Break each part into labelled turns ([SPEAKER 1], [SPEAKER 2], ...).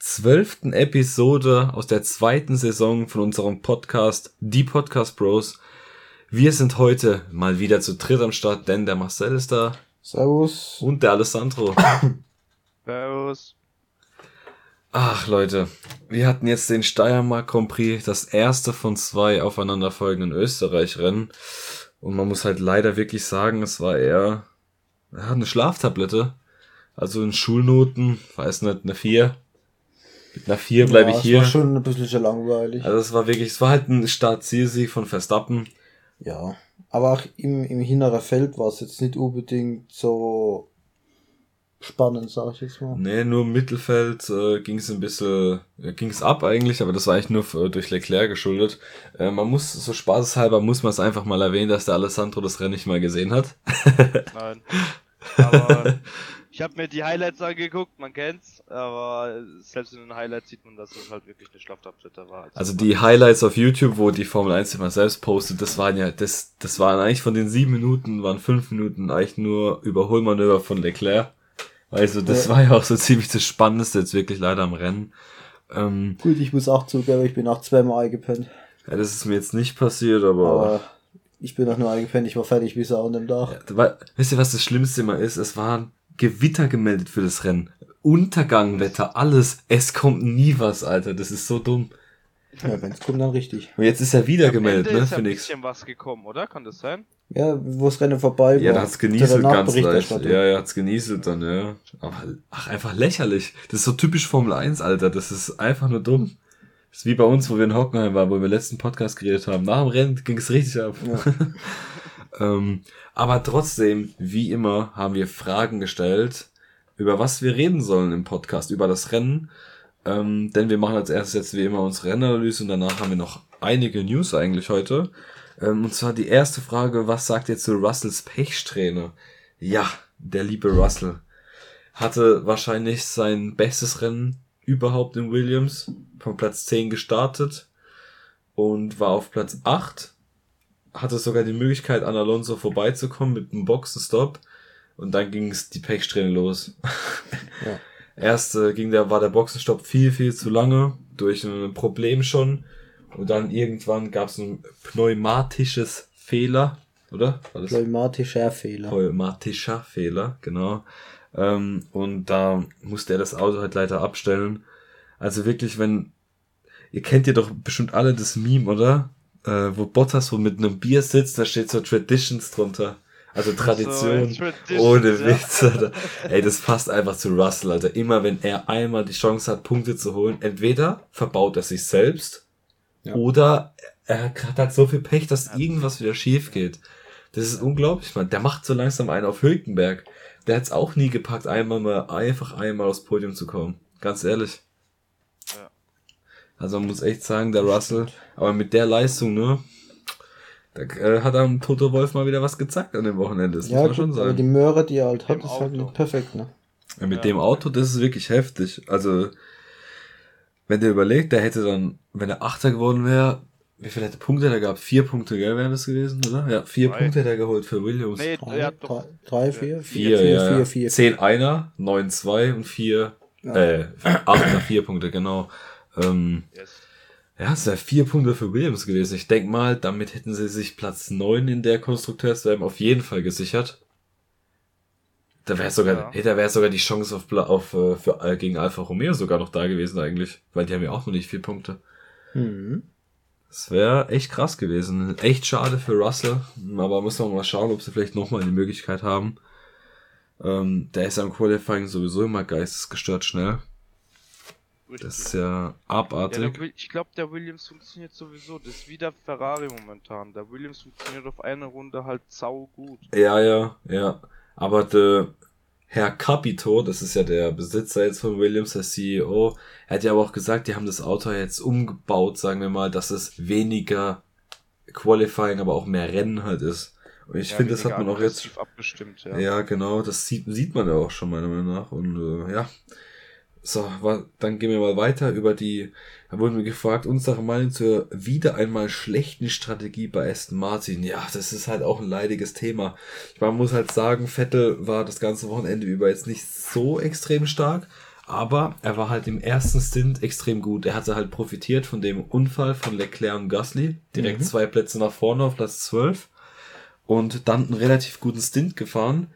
[SPEAKER 1] zwölften Episode aus der zweiten Saison von unserem Podcast Die Podcast Bros. Wir sind heute mal wieder zu dritt am Start, denn der Marcel ist da.
[SPEAKER 2] Servus.
[SPEAKER 1] Und der Alessandro.
[SPEAKER 3] Servus.
[SPEAKER 1] Ach Leute, wir hatten jetzt den Steiermark Grand Prix, das erste von zwei aufeinanderfolgenden Österreich-Rennen. Und man muss halt leider wirklich sagen, es war eher ja, eine Schlaftablette. Also in Schulnoten, weiß nicht, eine 4. Mit einer 4 bleibe
[SPEAKER 2] ja,
[SPEAKER 1] ich hier.
[SPEAKER 2] Das war schon ein bisschen langweilig.
[SPEAKER 1] Also es war wirklich, es war halt ein Start-Zielsieg von Verstappen.
[SPEAKER 2] Ja, aber auch im, im hinteren Feld war es jetzt nicht unbedingt so spannend, sag ich jetzt mal.
[SPEAKER 1] Nee, nur im Mittelfeld äh, ging es ein bisschen, äh, ging es ab eigentlich, aber das war eigentlich nur für, durch Leclerc geschuldet. Äh, man muss, so spaßeshalber muss man es einfach mal erwähnen, dass der Alessandro das Rennen nicht mal gesehen hat.
[SPEAKER 3] Nein. Aber ich habe mir die Highlights angeguckt, man kennt's, aber selbst in den Highlights sieht man, dass es halt wirklich eine Schlaftablette war.
[SPEAKER 1] Also die Highlights auf YouTube, wo die Formel 1 immer selbst postet, das waren ja, das, das waren eigentlich von den sieben Minuten, waren fünf Minuten eigentlich nur Überholmanöver von Leclerc. Also das
[SPEAKER 2] Ja.
[SPEAKER 1] war ja auch so ziemlich das Spannendste jetzt wirklich leider am Rennen. Ähm,
[SPEAKER 2] Gut, ich muss auch zugeben, ich bin auch zweimal eingepennt.
[SPEAKER 1] ja, das ist mir jetzt nicht passiert, aber,
[SPEAKER 2] Aber ich bin auch nur eingepennt, ich war fertig wie Sau an dem Tag.
[SPEAKER 1] ja, weil, wisst ihr, was das Schlimmste immer ist? Es waren Gewitter gemeldet für das Rennen. Untergangwetter, alles. Es kommt nie was, Alter. Das ist so dumm.
[SPEAKER 2] Ja, wenn's kommt, dann richtig.
[SPEAKER 1] Und jetzt ist er wieder
[SPEAKER 3] Am
[SPEAKER 1] gemeldet,
[SPEAKER 3] Ende
[SPEAKER 1] ne,
[SPEAKER 3] ist ja
[SPEAKER 1] für
[SPEAKER 3] ein bisschen was gekommen, oder? Kann das sein?
[SPEAKER 2] Ja, wo das Rennen vorbei war.
[SPEAKER 1] Ja, da hat's genieselt ganz leicht. Ja, ja, hat's genieselt dann, ja. Aber, ach, einfach lächerlich. Das ist so typisch Formel 1, Alter. Das ist einfach nur dumm. Das ist wie bei uns, wo wir in Hockenheim waren, wo wir letzten Podcast geredet haben. Nach dem Rennen ging es richtig ab. ähm, aber trotzdem, wie immer, haben wir Fragen gestellt, über was wir reden sollen im Podcast, über das Rennen. Ähm, denn wir machen als erstes jetzt wie immer unsere Rennanalyse und danach haben wir noch einige News eigentlich heute. Ähm, und zwar die erste Frage, was sagt ihr zu Russells Pechsträhne? Ja, der liebe Russell hatte wahrscheinlich sein bestes Rennen überhaupt in Williams, von Platz 10 gestartet und war auf Platz 8, hatte sogar die Möglichkeit an Alonso vorbeizukommen mit einem Boxenstopp und dann ging es die Pechsträhne los.
[SPEAKER 2] Ja.
[SPEAKER 1] Erst äh, ging der, war der Boxenstopp viel, viel zu lange durch ein Problem schon und dann irgendwann gab es ein pneumatisches Fehler, oder?
[SPEAKER 2] Pneumatischer Fehler.
[SPEAKER 1] pneumatischer Fehler, genau. Ähm, und da musste er das Auto halt leider abstellen. Also wirklich, wenn, ihr kennt ja doch bestimmt alle das Meme, oder? Äh, wo Bottas so mit einem Bier sitzt, da steht so Traditions drunter. Also Tradition.
[SPEAKER 3] So,
[SPEAKER 1] ohne
[SPEAKER 3] ja.
[SPEAKER 1] Witz, Alter. Ey, das passt einfach zu Russell, Alter. Immer wenn er einmal die Chance hat, Punkte zu holen, entweder verbaut er sich selbst
[SPEAKER 2] Ja.
[SPEAKER 1] oder er hat halt so viel Pech, dass irgendwas wieder schief geht. Das ist unglaublich, man. Der macht so langsam einen auf Hülkenberg. Der hat's auch nie gepackt, einmal mal, einfach einmal aufs Podium zu kommen. Ganz ehrlich. Also man muss echt sagen, der Russell, aber mit der Leistung, ne? Da äh, hat am Toto Wolf mal wieder was gezackt an dem Wochenende, das
[SPEAKER 2] Ja,
[SPEAKER 1] muss man schon
[SPEAKER 2] gut, aber
[SPEAKER 1] sagen.
[SPEAKER 2] die Möhre, die er halt hat,
[SPEAKER 3] Im
[SPEAKER 2] ist halt nicht perfekt, ne?
[SPEAKER 1] Ja, mit
[SPEAKER 3] Ja.
[SPEAKER 1] dem Auto, das ist wirklich heftig. Also, wenn der überlegt, der hätte dann, wenn er Achter geworden wäre, wie viele hätte Punkte der gehabt? Vier Punkte, gell, wären das gewesen, oder? Ja, vier
[SPEAKER 3] Drei.
[SPEAKER 1] Punkte hätte er geholt für Williams.
[SPEAKER 3] Nee,
[SPEAKER 2] Drei,
[SPEAKER 3] er hat
[SPEAKER 2] drei, drei, vier,
[SPEAKER 1] vier,
[SPEAKER 2] vier,
[SPEAKER 1] ja,
[SPEAKER 2] vier,
[SPEAKER 1] ja.
[SPEAKER 2] vier.
[SPEAKER 1] Zehn Einer, neun zwei und vier,
[SPEAKER 2] Ja.
[SPEAKER 1] äh, Achter, vier Punkte, genau. Ähm,
[SPEAKER 3] Yes.
[SPEAKER 1] ja, es wäre vier Punkte für Williams gewesen. Ich denk mal, damit hätten sie sich Platz neun in der Konstrukteurswerben auf jeden Fall gesichert. Da wäre sogar,
[SPEAKER 3] Ja.
[SPEAKER 1] hey, da wäre sogar die Chance auf, auf äh, für, äh, gegen Alfa Romeo sogar noch da gewesen eigentlich, weil die haben ja auch nur nicht vier Punkte.
[SPEAKER 2] Mhm.
[SPEAKER 1] Das wäre echt krass gewesen. Echt schade für Russell, aber muss man mal schauen, ob sie vielleicht nochmal die Möglichkeit haben. Ähm, der ist am Qualifying sowieso immer geistesgestört schnell.
[SPEAKER 3] Richtig.
[SPEAKER 1] Das ist ja
[SPEAKER 3] ja, der,
[SPEAKER 1] abartig.
[SPEAKER 3] Will- ich glaube, der Williams funktioniert sowieso. Das ist wie der Ferrari momentan. Der Williams funktioniert auf eine Runde halt sau gut.
[SPEAKER 1] Ja, ja, ja. Aber de, Herr Capito, das ist ja der Besitzer jetzt von Williams, der CEO, er hat ja aber auch gesagt, die haben das Auto jetzt umgebaut, sagen wir mal, dass es weniger Qualifying, aber auch mehr Rennen halt ist. Und ich
[SPEAKER 3] Ja,
[SPEAKER 1] finde, das hat man auch jetzt
[SPEAKER 3] ja.
[SPEAKER 1] ja, genau, das sieht, sieht man ja auch schon meiner Meinung nach. Und äh, ja, so, dann gehen wir mal weiter über die, da wurden wir gefragt, unsere Meinung zur wieder einmal schlechten Strategie bei Aston Martin. Ja, das ist halt auch ein leidiges Thema. Ich man muss halt sagen, Vettel war das ganze Wochenende über jetzt nicht so extrem stark, aber er war halt im ersten Stint extrem gut. Er hatte halt profitiert von dem Unfall von Leclerc und Gasly, direkt zwei Plätze nach vorne auf Platz 12 und dann einen relativ guten Stint gefahren.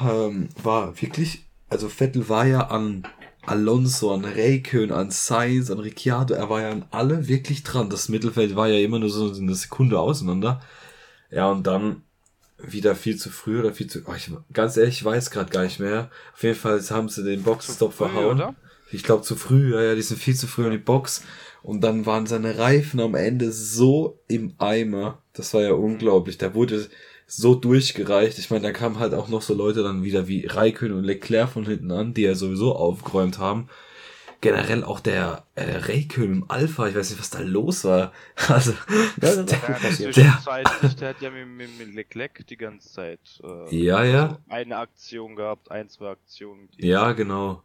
[SPEAKER 1] Ähm, war wirklich, also Vettel war ja an Alonso, an Räikkönen, an Sainz, an Ricciardo, er war ja an alle wirklich dran. Das Mittelfeld war ja immer nur so eine Sekunde auseinander. Ja, und dann wieder viel zu früh oder viel zu, oh, ich, ganz ehrlich, ich weiß gerade gar nicht mehr. Auf jeden Fall haben sie den Boxenstopp
[SPEAKER 3] früh,
[SPEAKER 1] verhauen.
[SPEAKER 3] oder?
[SPEAKER 1] Ich glaube zu früh, ja, ja, die sind viel zu früh in die Box. Und dann waren seine Reifen am Ende so im Eimer. Das war ja unglaublich. Der wurde so durchgereicht. Ich meine, da kamen halt auch noch so Leute dann wieder wie Raikön und Leclerc von hinten an, die ja sowieso aufgeräumt haben. Generell auch der äh, Raikön im Alpha, ich weiß nicht, was da los war. Also,
[SPEAKER 2] Ja, das ist
[SPEAKER 1] der,
[SPEAKER 3] Ja,
[SPEAKER 2] passiert.
[SPEAKER 3] zwischenzeitlich, der hat ja mit, mit, mit Leclerc die ganze Zeit äh,
[SPEAKER 1] Ja, ja.
[SPEAKER 3] eine Aktion gehabt, ein, zwei Aktionen. Die
[SPEAKER 1] ja, genau.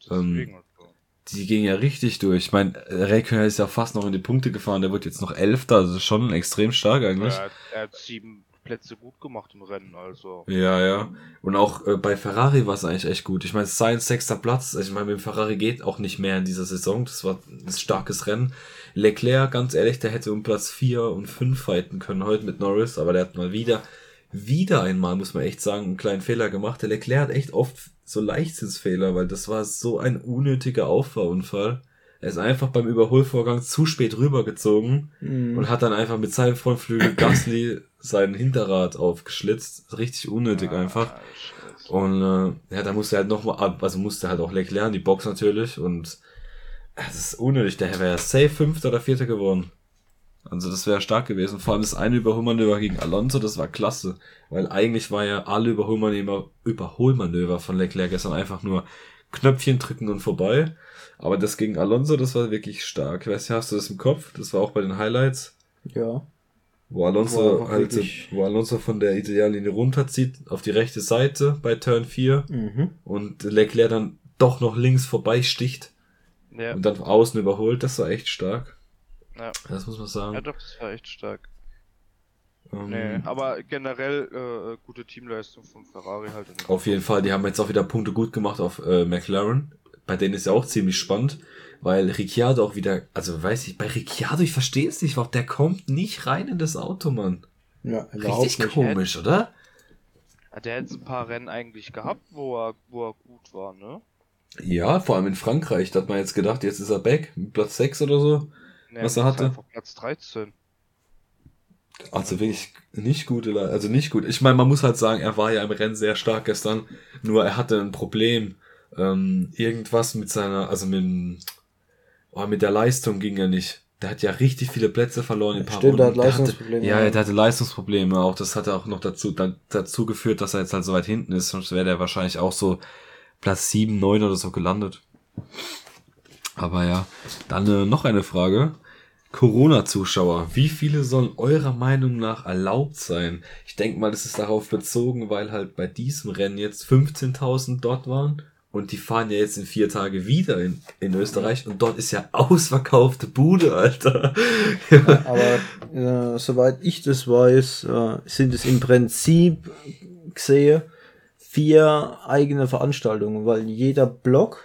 [SPEAKER 3] deswegen
[SPEAKER 1] ähm,
[SPEAKER 3] so.
[SPEAKER 1] Die ging ja richtig durch. Ich meine, Raikön ist ja fast noch in die Punkte gefahren. Der wird jetzt noch Elfter. Also schon extrem stark eigentlich.
[SPEAKER 3] hat, er hat sieben Plätze gut gemacht im Rennen, also.
[SPEAKER 1] Ja, ja. Und auch äh, bei Ferrari war es eigentlich echt gut. Ich meine, Sainz sechster Platz. Also ich meine, mit dem Ferrari geht auch nicht mehr in dieser Saison. Das war ein starkes Rennen. Leclerc, ganz ehrlich, der hätte um Platz vier und fünf fighten können heute mit Norris, aber der hat mal wieder, wieder einmal, muss man echt sagen, einen kleinen Fehler gemacht. Der Leclerc hat echt oft so Leichtsinnsfehler, weil das war so ein unnötiger Auffahrunfall. Er ist einfach beim Überholvorgang zu spät rübergezogen
[SPEAKER 2] Mhm.
[SPEAKER 1] und hat dann einfach mit seinem Frontflügel Gasly sein Hinterrad aufgeschlitzt. Richtig unnötig einfach.
[SPEAKER 3] Ah, Scheiße.
[SPEAKER 1] Und äh, ja, da musste er halt nochmal ab, also musste halt auch Leclerc in die Box natürlich und äh, das ist unnötig, der wäre safe Fünfter oder Vierter geworden. Also das wäre stark gewesen. Vor allem das eine Überholmanöver gegen Alonso, das war klasse. Weil eigentlich war ja alle Überholmanöver, Überholmanöver von Leclerc gestern einfach nur Knöpfchen drücken und vorbei. Aber das gegen Alonso, das war wirklich stark. Weißt du, hast du das im Kopf? Das war auch bei den Highlights.
[SPEAKER 2] Ja.
[SPEAKER 1] Wo Alonso
[SPEAKER 2] Wo
[SPEAKER 1] halt, wo Alonso von der Ideallinie runterzieht auf die rechte Seite bei Turn 4
[SPEAKER 2] Mhm.
[SPEAKER 1] und Leclerc dann doch noch links vorbeisticht
[SPEAKER 3] Ja,
[SPEAKER 1] und dann außen überholt, das war echt stark.
[SPEAKER 3] ja.
[SPEAKER 1] Das muss man sagen.
[SPEAKER 3] ja, doch, das war echt stark.
[SPEAKER 1] Ähm,
[SPEAKER 3] Nee, aber generell äh, gute Teamleistung von Ferrari halt.
[SPEAKER 1] Auf jeden Fall, die haben jetzt auch wieder Punkte gut gemacht auf äh, McLaren. Bei denen ist ja auch ziemlich spannend, weil Ricciardo auch wieder, also weiß ich, bei Ricciardo, ich verstehe es nicht, warum der kommt nicht rein in das Auto, Mann.
[SPEAKER 2] Ja,
[SPEAKER 1] Richtig
[SPEAKER 2] nicht.
[SPEAKER 1] komisch, oder?
[SPEAKER 3] Hat der jetzt ein paar Rennen eigentlich gehabt, wo er, wo er gut war, ne?
[SPEAKER 1] Ja, vor allem in Frankreich, da hat man jetzt gedacht, jetzt ist er back, Platz 6 oder so.
[SPEAKER 3] Nee,
[SPEAKER 1] Was er hatte?
[SPEAKER 3] Einfach Platz 13.
[SPEAKER 1] Also wirklich nicht gute, Le- also nicht gut. Ich meine, man muss halt sagen, er war ja im Rennen sehr stark gestern, nur er hatte ein Problem. Ähm, irgendwas mit seiner, also mit, dem- oh, mit der Leistung ging er nicht. Der hat ja richtig viele Plätze verloren in ein paar
[SPEAKER 2] Stimmt, der hat. Leistungsprobleme,
[SPEAKER 1] ja,
[SPEAKER 2] ja.
[SPEAKER 1] der hatte Leistungsprobleme auch. Das hat auch noch dazu, dann, dazu geführt, dass er jetzt halt so weit hinten ist. Sonst wäre der wahrscheinlich auch so Platz 7, 9 oder so gelandet. Aber ja, dann äh, noch eine Frage. Corona-Zuschauer, wie viele sollen eurer Meinung nach erlaubt sein? Ich denke mal, das ist darauf bezogen, weil halt bei diesem Rennen jetzt 15.000 dort waren und die fahren ja jetzt in vier Tage wieder in, in Österreich und dort ist ja ausverkaufte Bude, Alter.
[SPEAKER 2] Aber äh, soweit ich das weiß, äh, sind es im Prinzip gesehen vier eigene Veranstaltungen, weil jeder Block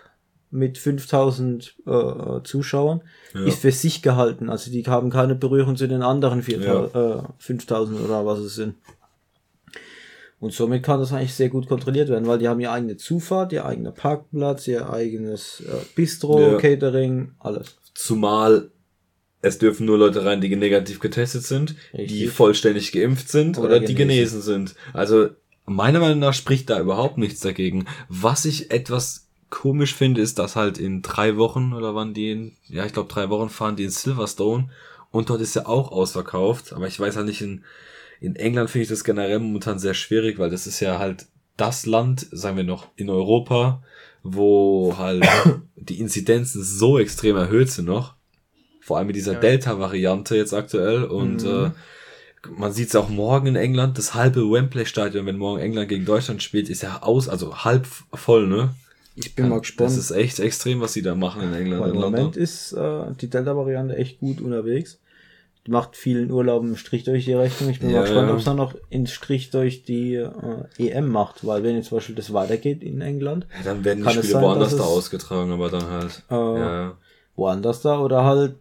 [SPEAKER 2] mit 5000 äh, Zuschauern
[SPEAKER 1] Ja.
[SPEAKER 2] ist für sich gehalten. Also die haben keine Berührung zu den anderen 4000, äh, 5000 oder was es sind. Und somit kann das eigentlich sehr gut kontrolliert werden, weil die haben ihr eigene Zufahrt, ihr eigener Parkplatz, ihr eigenes äh, Bistro,
[SPEAKER 1] Ja.
[SPEAKER 2] Catering, alles.
[SPEAKER 1] Zumal es dürfen nur Leute rein, die negativ getestet sind, die
[SPEAKER 2] Richtig.
[SPEAKER 1] vollständig geimpft sind oder,
[SPEAKER 2] Oder
[SPEAKER 1] die
[SPEAKER 2] genesen.
[SPEAKER 1] genesen sind. Also meiner Meinung nach spricht da überhaupt nichts dagegen. Was ich etwas komisch finde, ist, dass halt in drei Wochen oder wann die in, ja, ich glaube drei Wochen fahren die in Silverstone und dort ist ja auch ausverkauft. Aber ich weiß halt nicht, in, in England finde ich das generell momentan sehr schwierig, weil das ist ja halt das Land, sagen wir noch, in Europa, wo halt die Inzidenzen so extrem erhöht sind noch. Vor allem mit dieser
[SPEAKER 3] Ja.
[SPEAKER 1] Delta-Variante jetzt aktuell. Und äh, man sieht es auch morgen in England, das halbe Wembley-Stadion, wenn morgen England gegen Deutschland spielt, ist ja aus, also halb voll, ne?
[SPEAKER 2] Ich bin mal gespannt.
[SPEAKER 1] Das ist echt extrem, was sie da machen in England.
[SPEAKER 2] Weil im
[SPEAKER 1] London.
[SPEAKER 2] Moment ist äh, die Delta-Variante echt gut unterwegs. Macht vielen Urlauben einen Strich durch die Rechnung. Ich bin
[SPEAKER 1] Ja,
[SPEAKER 2] mal gespannt,
[SPEAKER 1] ja.
[SPEAKER 2] ob es dann noch einen Strich durch die äh, EM macht, weil wenn jetzt zum Beispiel das weitergeht in England,
[SPEAKER 1] Ja, dann werden die Spiele
[SPEAKER 2] sein,
[SPEAKER 1] woanders da ausgetragen, aber dann halt.
[SPEAKER 2] Äh,
[SPEAKER 1] ja.
[SPEAKER 2] woanders da oder halt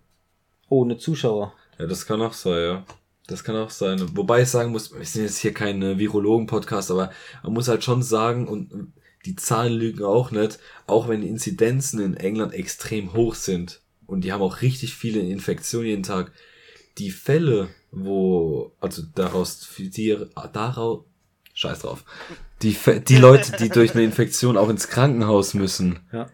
[SPEAKER 2] ohne Zuschauer.
[SPEAKER 1] ja, das kann auch sein, ja. Das kann auch sein. Wobei ich sagen muss, wir sind jetzt hier kein äh, Virologen-Podcast, aber man muss halt schon sagen, und die Zahlen lügen auch nicht, auch wenn die Inzidenzen in England extrem hoch sind und die haben auch richtig viele Infektionen jeden Tag, die Fälle, wo, also daraus, die, daraus, scheiß drauf, die, die Leute, die durch eine Infektion auch ins Krankenhaus müssen,
[SPEAKER 2] Ja.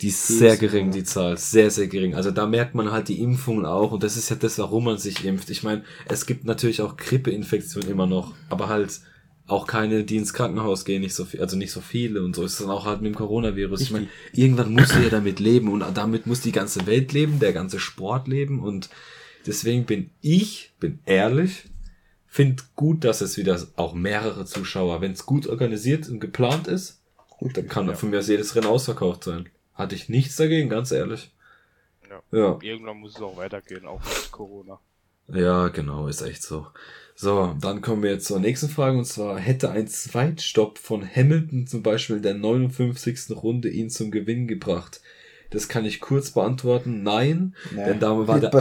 [SPEAKER 1] die ist
[SPEAKER 2] Die
[SPEAKER 1] sehr
[SPEAKER 2] ist-
[SPEAKER 1] gering, die Zahl. Sehr, sehr gering. Also da merkt man halt die Impfungen auch. Und das ist ja das, warum man sich impft. Ich meine, es gibt natürlich auch Grippeinfektionen immer noch. Aber halt auch keine, die ins Krankenhaus gehen. Nicht so viel, also nicht so viele. Und so ist es dann auch halt mit dem Coronavirus. Ich meine, irgendwann musst du ja damit leben. Und damit muss die ganze Welt leben, der ganze Sport leben. Und deswegen bin ich, bin ehrlich, finde gut, dass es wieder auch mehrere Zuschauer, wenn es gut organisiert und geplant ist, dann kann von mir aus jedes Rennen ausverkauft sein. Hatte ich nichts dagegen, ganz ehrlich.
[SPEAKER 3] Ja.
[SPEAKER 1] Ja,
[SPEAKER 3] Irgendwann muss es auch weitergehen, auch mit Corona.
[SPEAKER 1] ja, genau, ist echt so. So, dann kommen wir jetzt zur nächsten Frage und zwar hätte ein Zweitstopp von Hamilton zum Beispiel in der 59. Runde ihn zum Gewinn gebracht? Das kann ich kurz beantworten. Nein, denn da war der
[SPEAKER 2] bei.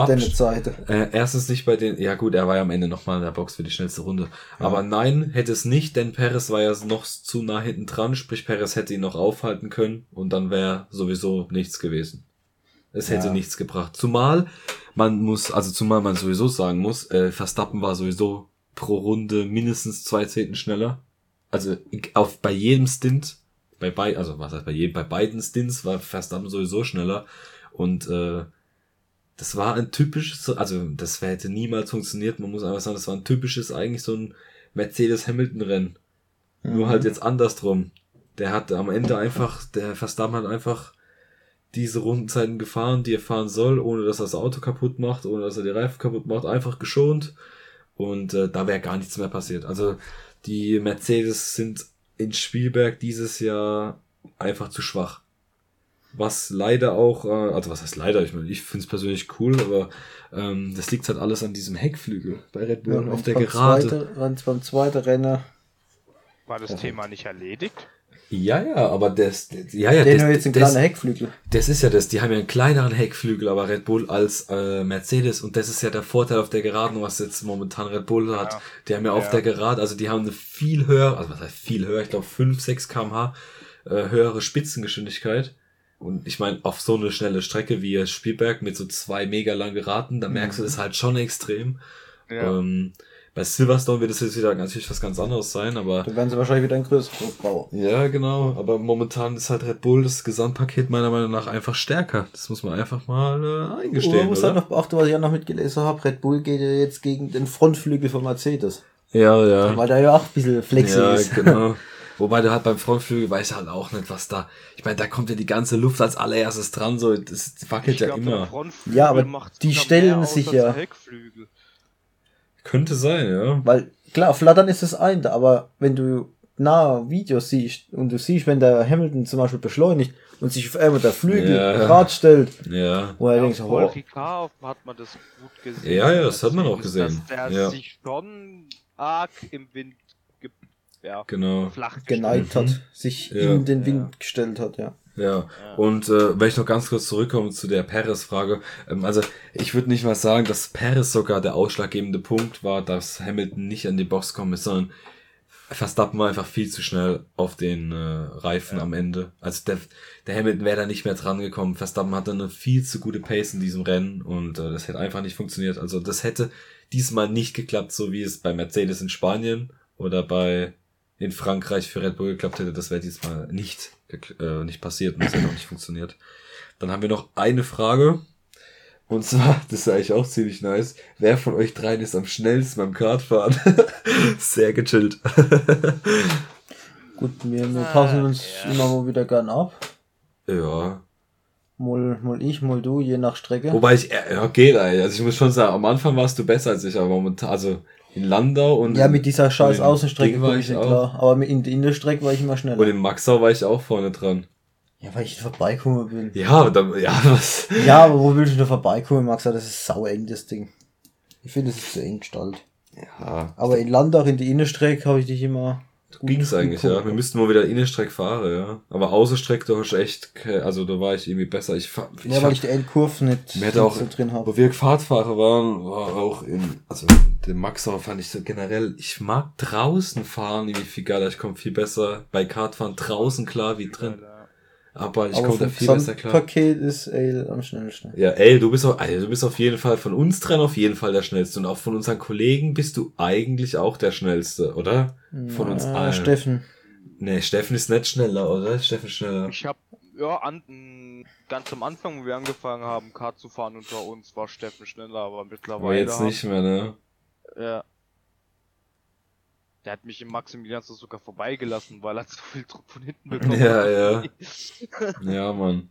[SPEAKER 1] Äh, erstens nicht bei den, ja gut, er war ja am Ende nochmal in der Box für die schnellste Runde. Aber nein, hätte es nicht, denn Perez war ja noch zu nah hinten dran, sprich Perez hätte ihn noch aufhalten können und dann wäre sowieso nichts gewesen. Es hätte
[SPEAKER 2] Ja.
[SPEAKER 1] nichts gebracht. Zumal man muss, also zumal man sowieso sagen muss, äh, Verstappen war sowieso pro Runde mindestens zwei Zehnten schneller. Also auf bei jedem Stint, bei bei, also was heißt bei jedem, bei beiden Stints war Verstappen sowieso schneller und äh, das war ein typisches, also das hätte niemals funktioniert. Man muss einfach sagen, das war ein typisches, eigentlich so ein Mercedes-Hamilton-Rennen. Nur halt jetzt andersrum. Der hat am Ende einfach, der Verstappen hat einfach diese Rundenzeiten gefahren, die er fahren soll, ohne dass er das Auto kaputt macht, ohne dass er die Reifen kaputt macht, einfach geschont. Und äh, da wäre gar nichts mehr passiert. Also die Mercedes sind in Spielberg dieses Jahr einfach zu schwach. Was leider auch, äh, also was heißt leider, ich meine, ich finde es persönlich cool, aber ähm, das liegt halt alles an diesem Heckflügel bei Red Bull
[SPEAKER 2] Ja,
[SPEAKER 1] auf der
[SPEAKER 2] beim
[SPEAKER 1] Gerade.
[SPEAKER 2] Zweiten, wenn's beim zweiten Rennen,
[SPEAKER 3] War das Thema nicht erledigt?
[SPEAKER 1] Ja, ja, aber das, ja, ja, das,
[SPEAKER 2] hat jetzt einen
[SPEAKER 1] das,
[SPEAKER 2] kleinen Heckflügel.
[SPEAKER 1] das ist ja das, die haben ja einen kleineren Heckflügel, aber Red Bull als äh, Mercedes und das ist ja der Vorteil auf der Geraden, was jetzt momentan Red Bull hat.
[SPEAKER 3] Ja.
[SPEAKER 1] Die haben ja auf
[SPEAKER 3] Ja.
[SPEAKER 1] der Gerade, also die haben eine viel höhere, also was heißt viel höher, ich glaube 5, 6 kmh äh, höhere Spitzengeschwindigkeit. Und ich meine, auf so eine schnelle Strecke wie Spielberg mit so zwei mega langen Geraden, da merkst du das halt schon extrem.
[SPEAKER 3] Ja.
[SPEAKER 1] Ähm, bei Silverstone wird es jetzt wieder natürlich was ganz anderes sein, aber
[SPEAKER 2] Da werden sie wahrscheinlich wieder ein größeres bauen.
[SPEAKER 1] ja, genau. Aber momentan ist halt Red Bull das Gesamtpaket meiner Meinung nach einfach stärker. Das muss man einfach mal äh, eingestehen.
[SPEAKER 2] man muss
[SPEAKER 1] oder?
[SPEAKER 2] halt noch beachten, was ich ja noch mitgelesen habe. Red Bull geht ja jetzt gegen den Frontflügel von Mercedes.
[SPEAKER 1] ja, ja.
[SPEAKER 2] Weil der ja auch ein bisschen flexi
[SPEAKER 1] ja,
[SPEAKER 2] ist.
[SPEAKER 1] genau. Wobei du halt beim Frontflügel weiß halt auch nicht, was da. Ich meine, da kommt ja die ganze Luft als allererstes dran, so das wackelt
[SPEAKER 3] Ich
[SPEAKER 1] ja immer.
[SPEAKER 2] Ja, aber die stellen
[SPEAKER 3] mehr aus
[SPEAKER 2] sich
[SPEAKER 3] als
[SPEAKER 2] ja-
[SPEAKER 3] Heckflügel.
[SPEAKER 1] Könnte sein, ja.
[SPEAKER 2] Weil, klar, flattern ist das eine, aber wenn du nahe Videos siehst und du siehst, wenn der Hamilton zum Beispiel beschleunigt und sich auf einmal der Flügel
[SPEAKER 1] Ja.
[SPEAKER 2] gerade stellt,
[SPEAKER 1] Ja.
[SPEAKER 2] wo er
[SPEAKER 3] Ja,
[SPEAKER 2] denkt, oh,
[SPEAKER 3] Ricard hat man das gut gesehen.
[SPEAKER 1] Ja, ja, das hat man auch gesehen.
[SPEAKER 3] Dass der
[SPEAKER 1] Ja.
[SPEAKER 3] sich schon arg im Wind ge ja,
[SPEAKER 1] Genau.
[SPEAKER 3] flach
[SPEAKER 2] geneigt hat, sich
[SPEAKER 1] Ja.
[SPEAKER 2] in den Wind gestellt hat, ja.
[SPEAKER 1] Ja, und äh, wenn ich noch ganz kurz zurückkomme zu der Perez-Frage, ähm, also ich würde nicht mal sagen, dass Perez sogar der ausschlaggebende Punkt war, dass Hamilton nicht an die Box kommen ist, sondern Verstappen war einfach viel zu schnell auf den äh, Reifen am Ende. Also der, der Hamilton wäre da nicht mehr dran gekommen. Verstappen hatte eine viel zu gute Pace in diesem Rennen und äh, das hätte einfach nicht funktioniert. Also das hätte diesmal nicht geklappt, so wie es bei Mercedes in Spanien oder bei in Frankreich für Red Bull geklappt hätte. Das wäre diesmal nicht, äh, nicht passiert und das hätte auch nicht funktioniert. Dann haben wir noch eine Frage. Und zwar, das ist eigentlich auch ziemlich nice. Wer von euch dreien ist am schnellsten beim Kartfahren? Sehr gechillt.
[SPEAKER 2] Gut, wir, wir passen uns
[SPEAKER 3] ja.
[SPEAKER 2] immer mal wieder gern ab.
[SPEAKER 1] Ja.
[SPEAKER 2] Mal, mal ich, mal du, je nach Strecke.
[SPEAKER 1] Wobei ich, äh, ja, geht eigentlich. Also ich muss schon sagen, am Anfang warst du besser als ich, aber momentan, also in Landau und.
[SPEAKER 2] ja, mit dieser scheiß Außenstrecke
[SPEAKER 1] war ich
[SPEAKER 2] ich klar. Aber mit- in der Innenstrecke war ich immer schneller.
[SPEAKER 1] Und in Maxau war ich auch vorne dran.
[SPEAKER 2] ja, weil ich vorbeikommen bin.
[SPEAKER 1] Ja, da, ja, was?
[SPEAKER 2] Ja, aber wo willst du da vorbeikommen, Max? Das ist sau eng, das Ding. Ich finde, es ist zu eng gestaltet.
[SPEAKER 1] Ja,
[SPEAKER 2] Aber in Landach, in die Innenstrecke, habe ich dich immer.
[SPEAKER 1] Ging's
[SPEAKER 2] gut
[SPEAKER 1] eigentlich, ja.
[SPEAKER 2] gucken.
[SPEAKER 1] Wir müssten mal wieder Innenstreck fahren, ja. Aber Außenstreck, da hast echt, also da war ich irgendwie besser. Ich, ich
[SPEAKER 2] Ja, weil ich die Endkurve nicht, nicht
[SPEAKER 1] auch,
[SPEAKER 2] so drin habe.
[SPEAKER 1] wo wir Fahrtfahrer waren, war auch in, also den Maxau fand ich so generell, ich mag draußen fahren irgendwie viel geiler, ich komme viel besser bei Kartfahren draußen klar wie drin. Aber ich komme da viel besser klar.
[SPEAKER 2] Paket ist Ale am schnellsten.
[SPEAKER 1] Ja, ey, du bist auf, also du bist auf jeden Fall von uns dran auf jeden Fall der schnellste und auch von unseren Kollegen bist du eigentlich auch der schnellste, oder? Von uns
[SPEAKER 2] Ah,
[SPEAKER 1] allen.
[SPEAKER 2] Steffen.
[SPEAKER 1] Nee, Steffen ist nicht schneller, oder? Ist Steffen schneller.
[SPEAKER 3] Ich hab, ja, an, ganz am Anfang, wo wir angefangen haben, Kart zu fahren unter uns, war Steffen schneller, aber mittlerweile.
[SPEAKER 1] Aber jetzt
[SPEAKER 3] haben-
[SPEAKER 1] nicht mehr, ne?
[SPEAKER 3] Ja. Der hat mich im Maximilianstor sogar vorbeigelassen, weil er zu viel Druck von hinten bekommen
[SPEAKER 1] Ja,
[SPEAKER 3] hat.
[SPEAKER 1] ja. Ja, Mann.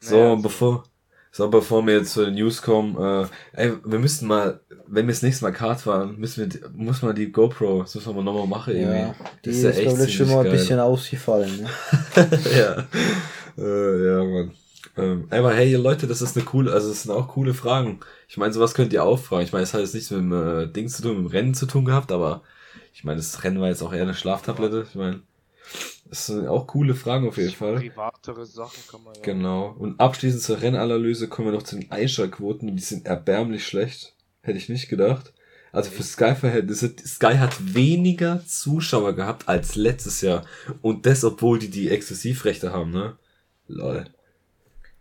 [SPEAKER 1] So,
[SPEAKER 3] Naja, also-
[SPEAKER 1] bevor, so, bevor wir jetzt zu den News kommen, äh, ey, wir müssten mal, wenn wir das nächste Mal Kart fahren, müssen wir, muss man die GoPro, das müssen wir mal nochmal machen,
[SPEAKER 2] Ja,
[SPEAKER 1] irgendwie.
[SPEAKER 2] die
[SPEAKER 1] Das
[SPEAKER 2] ist,
[SPEAKER 1] ist ja echt
[SPEAKER 2] glaube ich, schon mal ein bisschen ausgefallen. Ne?
[SPEAKER 1] ja. Äh, ja, Mann. Ähm, aber hey, Leute, das ist eine coole, also es sind auch coole Fragen. Ich meine, sowas könnt ihr auch fragen. Ich meine, es hat jetzt nichts mit dem äh, Ding zu tun, mit dem Rennen zu tun gehabt, aber ich meine, das Rennen war jetzt auch eher eine Schlaftablette. Ich meine, das sind auch coole Fragen auf jeden Fall.
[SPEAKER 3] Privatere Sachen kann man ja.
[SPEAKER 1] Genau. Und abschließend zur Rennanalyse kommen wir noch zu den Einschaltquoten die sind erbärmlich schlecht. Hätte ich nicht gedacht. Also für Sky-Verhältnisse, Sky hat weniger Zuschauer gehabt als letztes Jahr. Und das, obwohl die die Exklusivrechte haben, ne? Lol.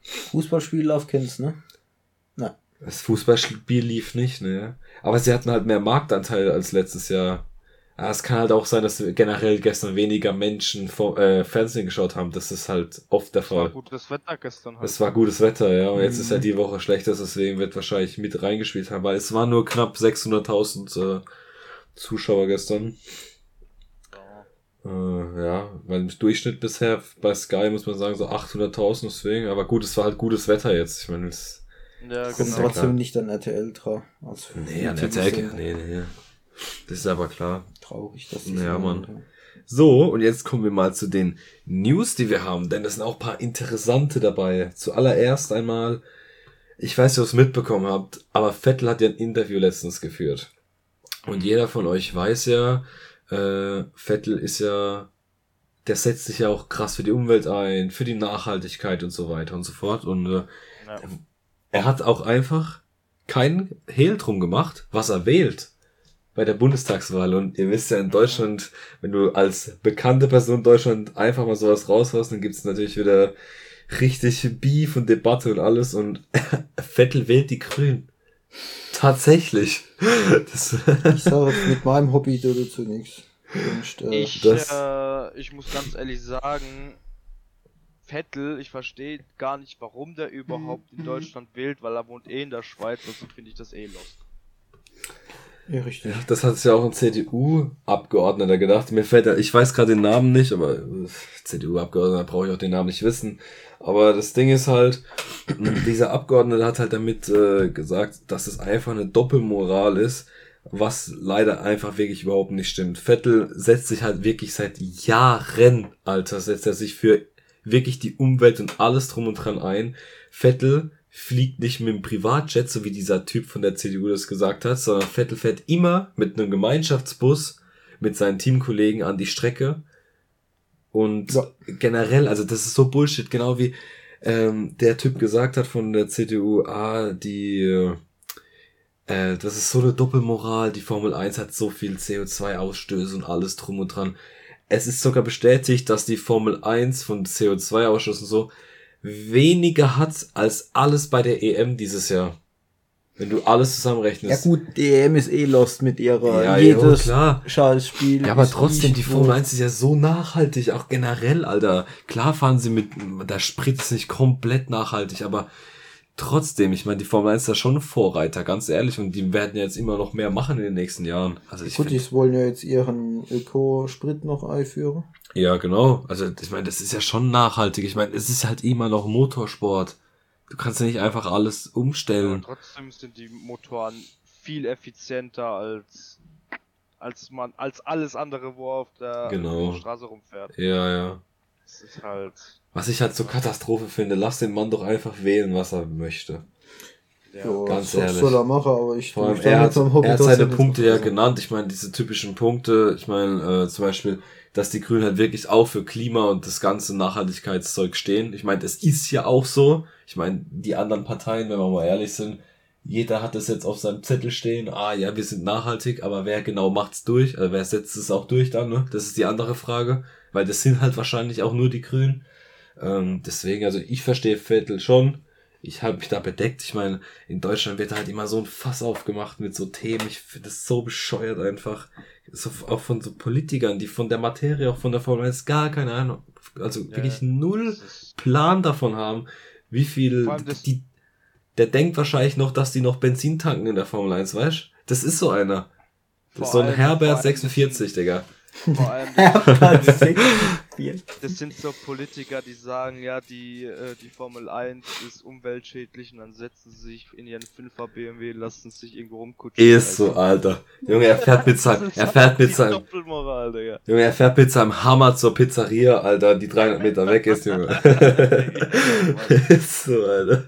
[SPEAKER 2] Fußballspiellauf kennst ne? Na,
[SPEAKER 1] Das Fußballspiel lief nicht, ne? Aber sie hatten halt mehr Marktanteil als letztes Jahr. Ja, es kann halt auch sein, dass generell gestern weniger Menschen vor, äh, Fernsehen geschaut haben. Das ist halt oft der
[SPEAKER 3] Es war
[SPEAKER 1] Fall.
[SPEAKER 3] gutes Wetter gestern halt.
[SPEAKER 1] Es war gutes Wetter, ja. Und jetzt ist ja die Woche schlechter, deswegen wird wahrscheinlich mit reingespielt haben, weil es waren nur knapp 600.000 äh, Zuschauer gestern. Äh, ja, weil im Durchschnitt bisher bei Sky muss man sagen so 800.000 deswegen. Aber gut, es war halt gutes Wetter jetzt. Ich meine, es
[SPEAKER 3] ja,
[SPEAKER 1] Kommt
[SPEAKER 3] genau.
[SPEAKER 2] trotzdem nicht an RTL drauf. Also
[SPEAKER 1] Nee, an der Decke. Nee, nee. Das ist aber klar.
[SPEAKER 2] Traurig, dass die
[SPEAKER 1] Ja,
[SPEAKER 2] so-
[SPEAKER 1] Mann. So, und jetzt kommen wir mal zu den News, die wir haben, denn es sind auch ein paar interessante dabei. Zuallererst einmal, ich weiß nicht, ob ihr es mitbekommen habt, aber Vettel hat ja ein Interview letztens geführt. Und jeder von euch weiß ja, äh, Vettel ist ja, der setzt sich ja auch krass für die Umwelt ein, für die Nachhaltigkeit und so weiter und so fort. Und äh,
[SPEAKER 3] Ja.
[SPEAKER 1] er hat auch einfach keinen Hehl drum gemacht, was er wählt bei der Bundestagswahl. Und ihr wisst ja in Deutschland, wenn du als bekannte Person in Deutschland einfach mal sowas raushaust, dann gibt's natürlich wieder richtig Beef und Debatte und alles. Und Vettel wählt die Grünen. Tatsächlich. Das,
[SPEAKER 2] Ich sage mit meinem Hobby dazu nichts. Und, äh,
[SPEAKER 3] Ich, äh, ich muss ganz ehrlich sagen, Vettel, ich verstehe gar nicht, warum der überhaupt in Deutschland wählt, weil er wohnt eh in der Schweiz, also finde ich das eh lost.
[SPEAKER 2] Ja, richtig.
[SPEAKER 1] das hat sich ja auch ein CDU-Abgeordneter gedacht. Mir fällt, ich weiß gerade den Namen nicht, aber äh, CDU-Abgeordneter brauche ich auch den Namen nicht wissen. Aber das Ding ist halt, dieser Abgeordnete hat halt damit äh, gesagt, dass es einfach eine Doppelmoral ist, was leider einfach wirklich überhaupt nicht stimmt. Vettel setzt sich halt wirklich seit Jahren, Alter, setzt er sich für wirklich die Umwelt und alles drum und dran ein. Vettel fliegt nicht mit dem Privatjet, so wie dieser Typ von der CDU das gesagt hat, sondern Vettel fährt immer mit einem Gemeinschaftsbus mit seinen Teamkollegen an die Strecke. Und
[SPEAKER 2] Ja.
[SPEAKER 1] generell, also das ist so Bullshit, genau wie ähm, der Typ gesagt hat von der CDU, ah, die, äh, äh, das ist so eine Doppelmoral, die Formel 1 hat so viel CO2-Ausstöße und alles drum und dran. Es ist sogar bestätigt, dass die Formel 1 von CO2-Ausstoß und so weniger hat als alles bei der EM dieses Jahr. Wenn du alles
[SPEAKER 2] Ja
[SPEAKER 1] zusammenrechnest.
[SPEAKER 2] gut, die EM ist eh lost mit ihrer
[SPEAKER 1] Ja,
[SPEAKER 2] jedes
[SPEAKER 1] ja, klar.
[SPEAKER 2] Scheißspiel.
[SPEAKER 1] Ja, aber trotzdem, die Formel
[SPEAKER 2] so-
[SPEAKER 1] 1 ist ja so nachhaltig, auch generell, Alter. Klar fahren sie mit, da Sprit ist nicht komplett nachhaltig, aber trotzdem, ich meine, die Formel 1 ist da schon ein Vorreiter, ganz ehrlich, und die werden jetzt immer noch mehr machen in den nächsten Jahren. Also ich
[SPEAKER 2] Gut, die wollen ja jetzt ihren Öko-Sprit noch einführen.
[SPEAKER 1] Ja, genau. Also ich meine, das ist ja schon nachhaltig. Ich meine, es ist halt immer noch Motorsport. Du kannst ja nicht einfach alles umstellen.
[SPEAKER 3] trotzdem sind die Motoren viel effizienter als als man als alles andere, wo auf der,
[SPEAKER 1] Genau.
[SPEAKER 3] Straße rumfährt.
[SPEAKER 1] Ja, ja.
[SPEAKER 3] Das ist halt
[SPEAKER 1] Was ich halt so Katastrophe finde, lass den Mann doch einfach wählen, was er möchte.
[SPEAKER 3] Ja,
[SPEAKER 2] Ja,
[SPEAKER 1] ganz ehrlich.
[SPEAKER 2] soll er machen, aber ich
[SPEAKER 1] Vor allem, er hat,
[SPEAKER 2] Hobby
[SPEAKER 1] er hat seine Punkte ja genannt. Ich meine, diese typischen Punkte, ich meine, äh, zum Beispiel, dass die Grünen halt wirklich auch für Klima und das ganze Nachhaltigkeitszeug stehen. Ich meine, das ist ja auch so. Ich meine, die anderen Parteien, wenn wir mal ehrlich sind, jeder hat das jetzt auf seinem Zettel stehen, ah ja, wir sind nachhaltig, aber wer genau macht's durch? Also wer setzt es auch durch dann, ne? Das ist die andere Frage. Weil das sind halt wahrscheinlich auch nur die Grünen. Ähm, deswegen, also ich verstehe Vettel schon ich habe mich da bedeckt. Ich meine, in Deutschland wird halt immer so ein Fass aufgemacht mit so Themen. Ich finde das so bescheuert einfach. So, auch von so Politikern, die von der Materie, auch von der Formel 1 gar keine Ahnung, also
[SPEAKER 3] ja,
[SPEAKER 1] wirklich null Plan davon haben, wie viel die, der denkt wahrscheinlich noch, dass die noch Benzin tanken in der Formel 1, weißt Das ist so einer. Das ist so ein Herbert 46, Digga.
[SPEAKER 3] Vor allem.
[SPEAKER 2] Herbert 46 spielen.
[SPEAKER 3] Das sind so Politiker, die sagen, ja, die, äh, die Formel 1 ist umweltschädlich und dann setzen sie sich in ihren 5er BMW und lassen sich irgendwo rumkutschen.
[SPEAKER 1] Ist so, Alter. Junge, er fährt mit seinem, er fährt mit seinem, Junge, er fährt mit seinem Hammer zur Pizzeria, Alter, die 300 Meter weg ist, Junge. ist so, Alter.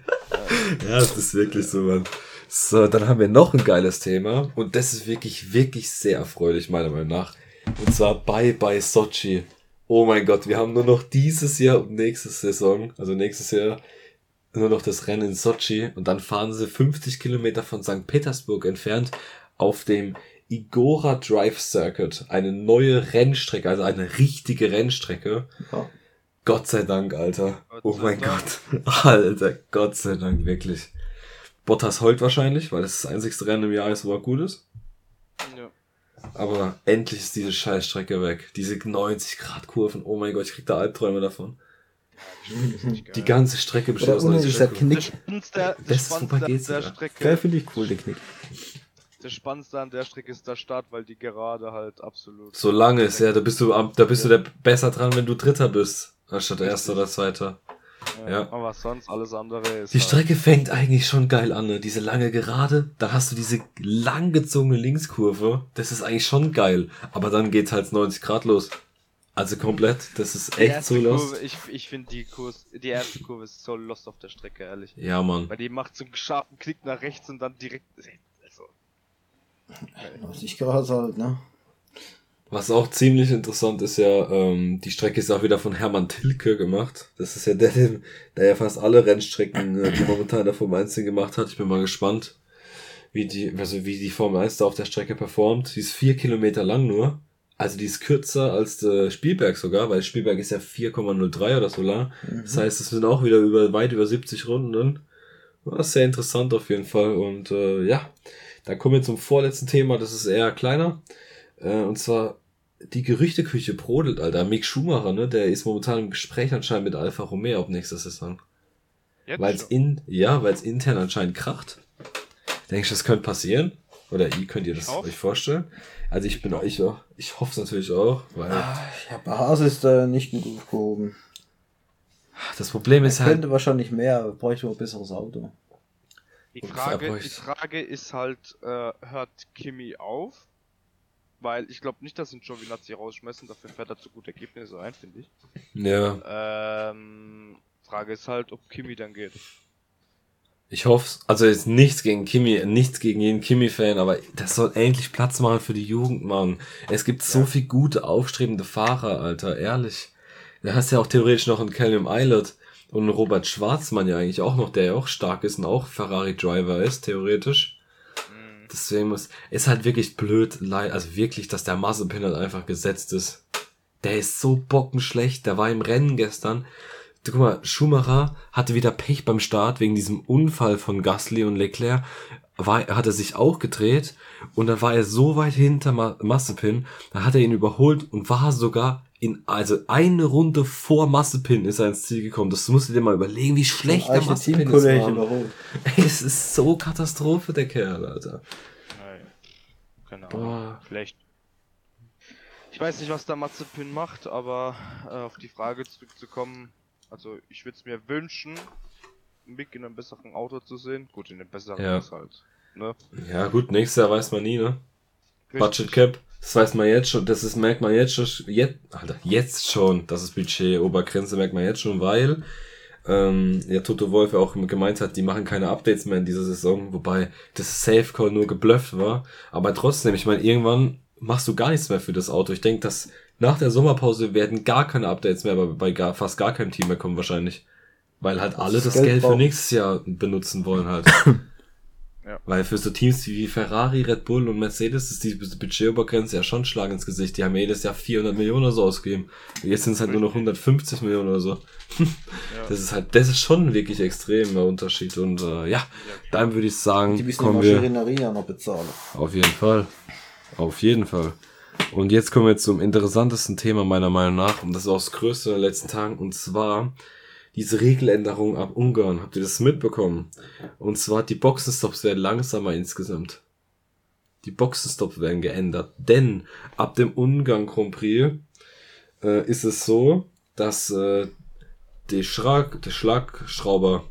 [SPEAKER 1] Ja, das ist wirklich so, Mann. So, dann haben wir noch ein geiles Thema und das ist wirklich, wirklich sehr erfreulich, meiner Meinung nach. Und zwar Bye Bye Sochi. Oh mein Gott, wir haben nur noch dieses Jahr und nächste Saison, also nächstes Jahr, nur noch das Rennen in Sochi. Und dann fahren sie 50 Kilometer von St. Petersburg entfernt auf dem Igora Drive Circuit. Eine neue Rennstrecke, also eine richtige Rennstrecke.
[SPEAKER 2] Ja.
[SPEAKER 1] Gott sei Dank, Alter.
[SPEAKER 3] Gott
[SPEAKER 1] Oh mein
[SPEAKER 3] Dank.
[SPEAKER 1] Gott. Alter, Gott sei Dank, wirklich. Bottas heult wahrscheinlich, weil das das einzigste Rennen im Jahr ist, wo er gut ist.
[SPEAKER 3] Ja.
[SPEAKER 1] Aber endlich ist diese Scheißstrecke weg. Diese 90 Grad Kurven. Oh mein Gott, ich krieg da Albträume davon. Die ganze Strecke besteht aus
[SPEAKER 2] ohne
[SPEAKER 1] 90
[SPEAKER 2] dieser
[SPEAKER 1] Grad Kurven.
[SPEAKER 3] Das
[SPEAKER 2] Knick.
[SPEAKER 3] Das Spannendste
[SPEAKER 1] wobei geht's
[SPEAKER 3] der.
[SPEAKER 2] Geil finde ich cool, der Knick.
[SPEAKER 3] das Spannendste an der Strecke ist der Start, weil die gerade halt absolut.
[SPEAKER 1] So lange ist ja, da bist du am, da bist du der besser dran, wenn du Dritter bist, anstatt Erster oder Zweiter. Ja.
[SPEAKER 3] Aber sonst alles andere ist.
[SPEAKER 1] Die
[SPEAKER 3] halt-
[SPEAKER 1] Strecke fängt eigentlich schon geil an, ne? Diese lange Gerade, dann hast du diese langgezogene Linkskurve, das ist eigentlich schon geil. Aber dann geht's halt 90 Grad los. Also komplett, das ist echt so
[SPEAKER 3] Kurve,
[SPEAKER 1] lost.
[SPEAKER 3] ich, ich finde die Kurs, die erste Kurve ist so lost auf der Strecke, ehrlich.
[SPEAKER 1] Ja, Mann.
[SPEAKER 3] Weil die macht so einen scharfen Klick nach rechts und dann direkt. Also,
[SPEAKER 2] 90 Grad halt, ne?
[SPEAKER 1] Was auch ziemlich interessant ist ja, ähm, die Strecke ist auch wieder von Hermann Tilke gemacht. Das ist ja der, der, ja fast alle Rennstrecken, äh, die momentan in der Formel 1 sind, gemacht hat. Ich bin mal gespannt, wie die, also wie die Formel 1 da auf der Strecke performt. Die ist vier Kilometer lang nur. Also die ist kürzer als der Spielberg sogar, weil Spielberg ist ja 4,03 oder so lang. Das heißt, es sind auch wieder über weit über 70 Runden. Ja, sehr interessant auf jeden Fall. Und äh, ja, dann kommen wir zum vorletzten Thema, das ist eher kleiner. Äh, und zwar die Gerüchteküche brodelt, Alter. Mick Schumacher, ne, der ist momentan im Gespräch anscheinend mit Alfa Romeo ab nächster Saison. Weil es in, ja, weil es intern anscheinend kracht. Denkst du, das könnte passieren? Oder ihr könnt ihr das euch vorstellen? Also ich bin ich auch, ich hoffe es natürlich auch, weil
[SPEAKER 2] Ja, Bas ist da nicht gut aufgehoben.
[SPEAKER 1] das Problem ist
[SPEAKER 2] Er
[SPEAKER 1] halt,
[SPEAKER 2] könnte wahrscheinlich mehr, aber bräuchte nur ein besseres Auto.
[SPEAKER 3] Die Frage, die Frage ist halt, äh, hört Kimi auf? Weil ich glaube nicht, dass ihn Giovinazzi rausschmeißen, dafür fährt er zu gute Ergebnisse ein, finde ich.
[SPEAKER 1] ja,
[SPEAKER 3] Ähm, Frage ist halt, ob Kimi dann geht.
[SPEAKER 1] Ich hoffe, also jetzt nichts gegen Kimi, nichts gegen jeden Kimi-Fan, aber das soll endlich Platz machen für die Jugend, Mann. Es gibt so viel gute, aufstrebende Fahrer, Alter, ehrlich. Da hast ja auch theoretisch noch einen Callum Eilert und einen Robert Schwarzmann ja eigentlich auch noch, der ja auch stark ist und auch Ferrari-Driver ist, theoretisch. Deswegen muss, ist halt wirklich blöd, also wirklich, dass der Mazepin halt einfach gesetzt ist. Der ist so bockenschlecht, der war im Rennen gestern. Guck mal, Schumacher hatte wieder Pech beim Start wegen diesem Unfall von Gasly und Leclerc. War, hat er sich auch gedreht und dann war er so weit hinter Ma Mazepin, da hat er ihn überholt und war sogar in, also eine Runde vor Massepin ist er ins Ziel gekommen. Das musst du dir mal überlegen, wie schlecht der Massepin ist. Ey, es ist so Katastrophe, der Kerl, Alter.
[SPEAKER 3] Nein. Keine
[SPEAKER 1] Boah.
[SPEAKER 3] Ahnung. Vielleicht. Ich weiß nicht, was der Mazepin macht, aber äh, auf die Frage zurückzukommen. Also, ich würde es mir wünschen, Mick in einem besseren Auto zu sehen. Gut, in einem besseren
[SPEAKER 1] Ja.
[SPEAKER 3] ist halt. Ne?
[SPEAKER 1] Ja, gut, nächstes Jahr weiß man nie, ne?
[SPEAKER 3] Richtig.
[SPEAKER 1] Budget Cap, das weiß man jetzt schon, das ist, merkt man jetzt schon, jetzt, Alter, jetzt schon, das ist Budget, Obergrenze merkt man jetzt schon, weil, ähm, ja, Toto Wolf ja auch gemeint hat, die machen keine Updates mehr in dieser Saison, wobei das Safe Call nur geblufft war, aber trotzdem, ich meine, irgendwann machst du gar nichts mehr für das Auto. Ich denke, dass nach der Sommerpause werden gar keine Updates mehr bei, bei gar, fast gar keinem Team mehr kommen wahrscheinlich. Weil halt alle
[SPEAKER 2] das
[SPEAKER 1] das
[SPEAKER 2] Geld
[SPEAKER 1] Geld für nächstes Jahr benutzen wollen halt.
[SPEAKER 3] Ja.
[SPEAKER 1] Weil für so Teams wie Ferrari, Red Bull und Mercedes ist die Budgetobergrenze ja schon Schlag ins Gesicht. Die haben ja jedes Jahr 400 Millionen oder so ausgegeben. Und jetzt sind es halt nur noch 150 Millionen oder so. Das ist halt, das ist schon ein wirklich extremer Unterschied. Und äh, ja, dann würde ich sagen,
[SPEAKER 2] Die müssen die
[SPEAKER 1] kommen wir
[SPEAKER 2] Maschinerie ja noch bezahlen.
[SPEAKER 1] auf jeden Fall. Auf jeden Fall. Und jetzt kommen wir zum interessantesten Thema meiner Meinung nach. Und das ist auch das größte in den letzten Tagen. Und zwar diese Regeländerung ab Ungarn. Habt ihr das mitbekommen? Und zwar die Boxenstops werden langsamer insgesamt. Die Boxenstops werden geändert. Denn ab dem Ungarn Grand Prix äh, ist es so, dass äh, die Schlag, der Schlagschrauber,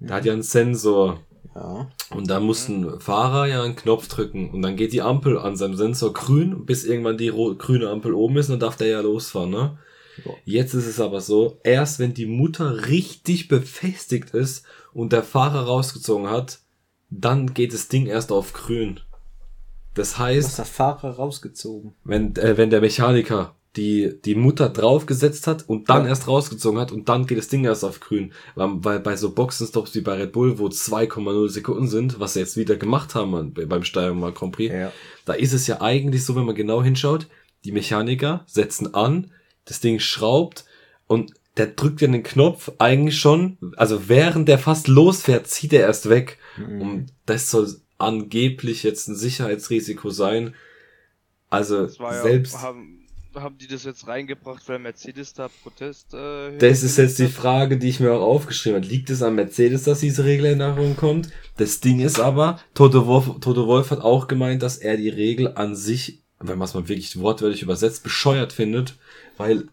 [SPEAKER 1] der hat ja einen Sensor.
[SPEAKER 2] Ja.
[SPEAKER 1] Und da muss ein Fahrer ja einen Knopf drücken und dann geht die Ampel an seinem Sensor grün, bis irgendwann die grüne Ampel oben ist und dann darf der ja losfahren, ne? Jetzt ist es aber so, erst wenn die Mutter richtig befestigt ist und der Fahrer rausgezogen hat, dann geht das Ding erst auf grün. Das heißt,
[SPEAKER 2] der Fahrer rausgezogen.
[SPEAKER 1] wenn, äh, wenn der Mechaniker die, die Mutter draufgesetzt hat und dann
[SPEAKER 2] Ja.
[SPEAKER 1] erst rausgezogen hat und dann geht das Ding erst auf grün. Weil, weil bei so Boxenstops wie bei Red Bull, wo 2,0 Sekunden sind, was sie jetzt wieder gemacht haben beim Steiermark Grand Prix,
[SPEAKER 2] Ja.
[SPEAKER 1] da ist es ja eigentlich so, wenn man genau hinschaut, die Mechaniker setzen an, das Ding schraubt und der drückt ja den Knopf eigentlich schon, also während der fast losfährt, zieht er erst weg.
[SPEAKER 2] Mhm.
[SPEAKER 1] Und das soll angeblich jetzt ein Sicherheitsrisiko sein. Also
[SPEAKER 3] ja,
[SPEAKER 1] selbst,
[SPEAKER 3] haben, haben die das jetzt reingebracht, weil Mercedes da Protest. Äh,
[SPEAKER 1] das ist jetzt die? Frage, die ich mir auch aufgeschrieben habe. Liegt es an Mercedes, dass diese Regeländerung kommt? Das Ding ist aber, Toto Wolf, Toto Wolf hat auch gemeint, dass er die Regel an sich, wenn man es mal wirklich wortwörtlich übersetzt, bescheuert findet, weil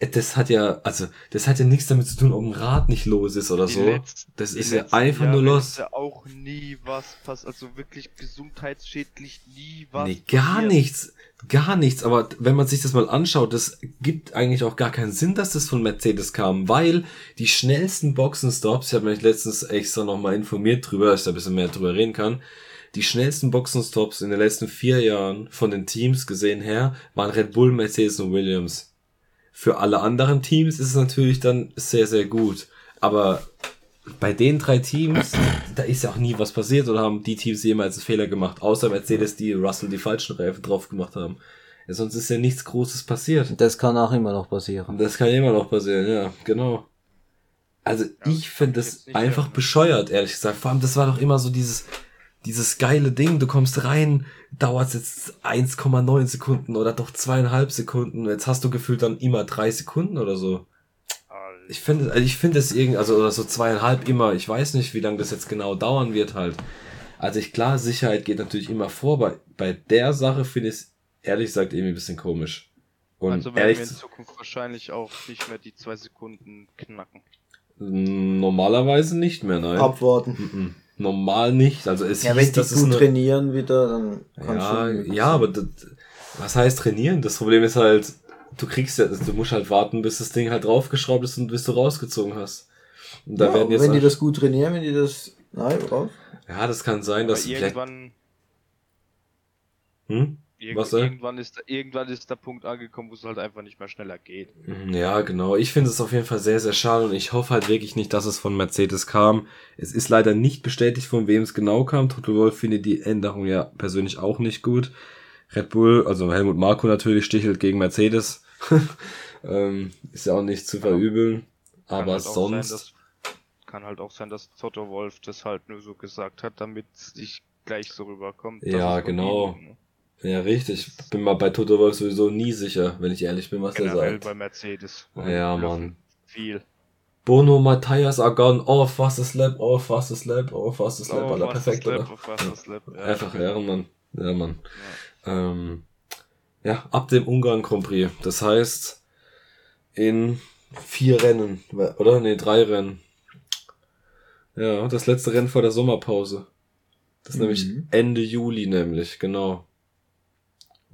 [SPEAKER 1] das hat ja, also, das hat ja nichts damit zu tun, ob ein Rad nicht los ist oder
[SPEAKER 3] Die
[SPEAKER 1] so.
[SPEAKER 3] letzten-
[SPEAKER 1] Das ist ja einfach
[SPEAKER 3] Jahre
[SPEAKER 1] nur los.
[SPEAKER 3] Ist ja auch nie was passiert, also wirklich gesundheitsschädlich nie was.
[SPEAKER 1] Nee, gar
[SPEAKER 3] passiert.
[SPEAKER 1] nichts. Gar nichts. Aber wenn man sich das mal anschaut, das gibt eigentlich auch gar keinen Sinn, dass das von Mercedes kam, weil die schnellsten Boxenstops, ich habe mich letztens extra nochmal informiert drüber, dass ich da ein bisschen mehr drüber reden kann, die schnellsten Boxenstops in den letzten vier Jahren von den Teams gesehen her waren Red Bull, Mercedes und Williams. Für alle anderen Teams ist es natürlich dann sehr, sehr gut. Aber bei den drei Teams, da ist ja auch nie was passiert oder haben die Teams jemals einen Fehler gemacht, außer Mercedes, die Russell die falschen Reifen drauf gemacht haben. Ja, sonst ist ja nichts Großes passiert.
[SPEAKER 2] Das kann auch immer noch passieren.
[SPEAKER 1] Das kann immer noch passieren, ja, genau. Also ich finde das einfach
[SPEAKER 3] hören,
[SPEAKER 1] bescheuert, ehrlich gesagt. Vor allem, das war doch immer so dieses, dieses geile Ding. Du kommst rein, dauert jetzt 1,9 Sekunden oder doch zweieinhalb Sekunden. Jetzt hast du gefühlt dann immer drei Sekunden oder so. Ich finde, also ich finde es irgendwie, also oder so zweieinhalb immer. Ich weiß nicht, wie lange das jetzt genau dauern wird halt. Also ich klar, Sicherheit geht natürlich immer vor, aber bei der Sache finde ich es ehrlich gesagt irgendwie ein bisschen komisch. Und
[SPEAKER 3] also werden
[SPEAKER 1] ehrlich,
[SPEAKER 3] wir in Zukunft wahrscheinlich auch nicht mehr die zwei Sekunden knacken.
[SPEAKER 1] normalerweise nicht mehr, nein.
[SPEAKER 2] Abwarten.
[SPEAKER 1] Mhm. Normal nicht. Also es
[SPEAKER 2] Ja,
[SPEAKER 1] hieß,
[SPEAKER 2] wenn die
[SPEAKER 1] dass es
[SPEAKER 2] gut
[SPEAKER 1] eine,
[SPEAKER 2] trainieren wieder, dann kann
[SPEAKER 1] ja,
[SPEAKER 2] möglich
[SPEAKER 1] ja, aber das, was heißt trainieren? Das Problem ist halt, du kriegst ja, du musst halt warten, bis das Ding halt draufgeschraubt ist und bis du rausgezogen hast. Und da
[SPEAKER 2] ja,
[SPEAKER 1] werden jetzt
[SPEAKER 2] wenn die
[SPEAKER 1] auch-
[SPEAKER 2] das gut trainieren, wenn die das. Nein, raus.
[SPEAKER 1] ja, das kann sein,
[SPEAKER 3] Aber
[SPEAKER 1] dass vielleicht,
[SPEAKER 3] irgendwann,
[SPEAKER 1] hm?
[SPEAKER 3] Irg
[SPEAKER 1] Was, äh?
[SPEAKER 3] irgendwann, ist, irgendwann ist der Punkt angekommen, wo es halt einfach nicht mehr schneller geht.
[SPEAKER 1] Mhm, Ja, genau. Ich finde es auf jeden Fall sehr, sehr schade und ich hoffe halt wirklich nicht, dass es von Mercedes kam. Es ist leider nicht bestätigt, von wem es genau kam. Toto Wolf findet die Änderung ja persönlich auch nicht gut. Red Bull, also Helmut Marko natürlich, stichelt gegen Mercedes. ähm, ist ja auch nicht zu verübeln.
[SPEAKER 3] Kann
[SPEAKER 1] Aber
[SPEAKER 3] halt
[SPEAKER 1] sonst.
[SPEAKER 3] Sein, dass, kann halt auch sein, dass Toto Wolf das halt nur so gesagt hat, damit es nicht gleich so rüberkommt.
[SPEAKER 1] Ja, genau.
[SPEAKER 3] ihm, ne?
[SPEAKER 1] Ja, richtig. Bin mal bei Toto Wolf sowieso nie sicher, wenn ich ehrlich bin, was der
[SPEAKER 3] Generell
[SPEAKER 1] sagt.
[SPEAKER 3] bei Mercedes.
[SPEAKER 1] Ja, Mann.
[SPEAKER 3] Viel.
[SPEAKER 1] Bono, Matthias, Agon, oh, fastest lap, oh, fastest lap, oh, fastest lap,
[SPEAKER 3] Oh,
[SPEAKER 1] Alter,
[SPEAKER 3] fast
[SPEAKER 1] perfekt,
[SPEAKER 3] das Lab,
[SPEAKER 1] oder?
[SPEAKER 3] oh, fast das Lab. Ja,
[SPEAKER 1] Einfach. Ehrenmann. Ja, Mann. Ähm, ja, ab dem Ungarn Grand Prix. Das heißt, in vier Rennen, oder? Nee, drei Rennen. Ja, das letzte Rennen vor der Sommerpause. Das ist nämlich
[SPEAKER 2] Mhm.
[SPEAKER 1] Ende Juli, nämlich, genau.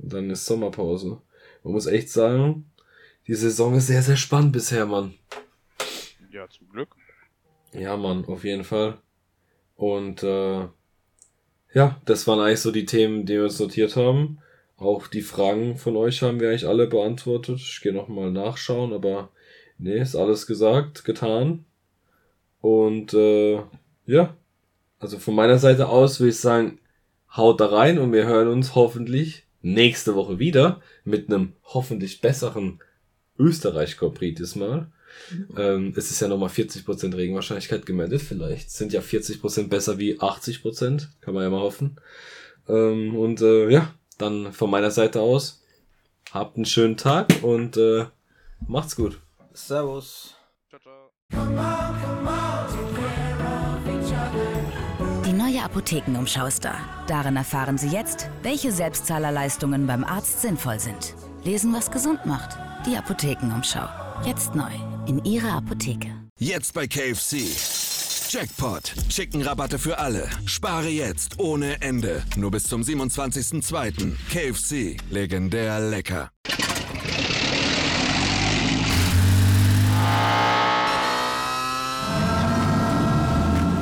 [SPEAKER 1] Und dann ist Sommerpause. Man muss echt sagen, die Saison ist sehr, sehr spannend bisher, Mann.
[SPEAKER 3] Ja, zum Glück.
[SPEAKER 1] Ja, Mann, auf jeden Fall. Und äh, ja, das waren eigentlich so die Themen, die wir uns notiert haben. Auch die Fragen von euch haben wir eigentlich alle beantwortet. Ich gehe nochmal nachschauen, aber nee, ist alles gesagt, getan. Und äh, ja, also von meiner Seite aus würde ich sagen, haut da rein und wir hören uns hoffentlich nächste Woche wieder mit einem hoffentlich besseren Österreich Prix diesmal. Ähm, es ist ja nochmal 40% Regenwahrscheinlichkeit gemeldet. Vielleicht sind ja 40% besser wie 80%. Kann man ja mal hoffen. Ähm, und äh, ja, dann von meiner Seite aus. Habt einen schönen Tag und äh, macht's gut.
[SPEAKER 2] Servus.
[SPEAKER 3] Ciao, ciao.
[SPEAKER 4] Apothekenumschau ist da. Darin erfahren Sie jetzt, welche Selbstzahlerleistungen beim Arzt sinnvoll sind. Lesen, was gesund macht. Die Apothekenumschau. Jetzt neu. In Ihrer Apotheke.
[SPEAKER 5] Jetzt bei KFC. Jackpot. Chicken-Rabatte für alle. Spare jetzt ohne Ende. Nur bis zum 27.02. KFC. Legendär lecker.